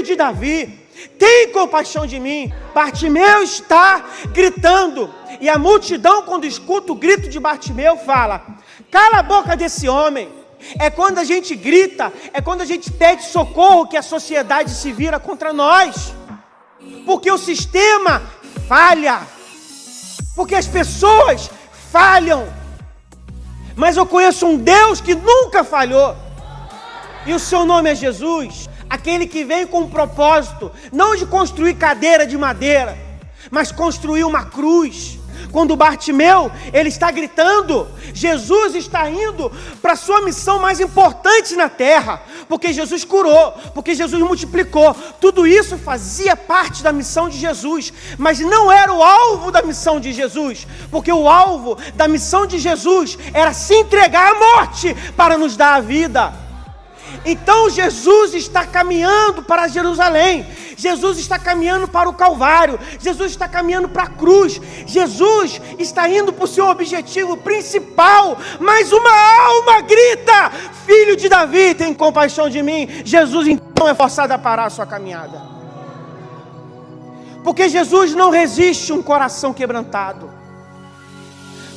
filho de Davi, tem compaixão de mim. Bartimeu está gritando, e a multidão, quando escuta o grito de Bartimeu, fala: Cala a boca desse homem. É quando a gente grita, é quando a gente pede socorro que a sociedade se vira contra nós. Porque o sistema falha. Porque as pessoas falham. Mas eu conheço um Deus que nunca falhou. E o seu nome é Jesus, aquele que veio com um propósito, não de construir cadeira de madeira, mas construir uma cruz quando Bartimeu, ele está gritando, Jesus está indo para a sua missão mais importante na terra, porque Jesus curou, porque Jesus multiplicou. Tudo isso fazia parte da missão de Jesus, mas não era o alvo da missão de Jesus, porque o alvo da missão de Jesus era se entregar à morte para nos dar a vida. Então Jesus está caminhando para Jerusalém, Jesus está caminhando para o Calvário, Jesus está caminhando para a cruz, Jesus está indo para o seu objetivo principal, mas uma alma grita: Filho de Davi, tem compaixão de mim. Jesus então é forçado a parar a sua caminhada, porque Jesus não resiste um coração quebrantado,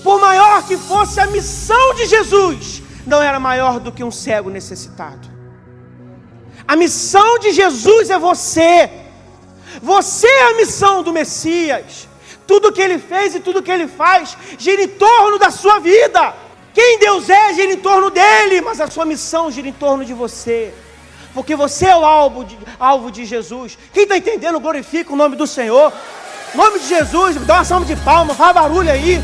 por maior que fosse a missão de Jesus, não era maior do que um cego necessitado. A missão de Jesus é você. Você é a missão do Messias. Tudo que ele fez e tudo que ele faz gira em torno da sua vida. Quem Deus é gira em torno dele, mas a sua missão gira em torno de você. Porque você é o alvo de, alvo de Jesus. Quem está entendendo, glorifica o nome do Senhor. Nome de Jesus, dá uma salva de palmas, faz barulho aí.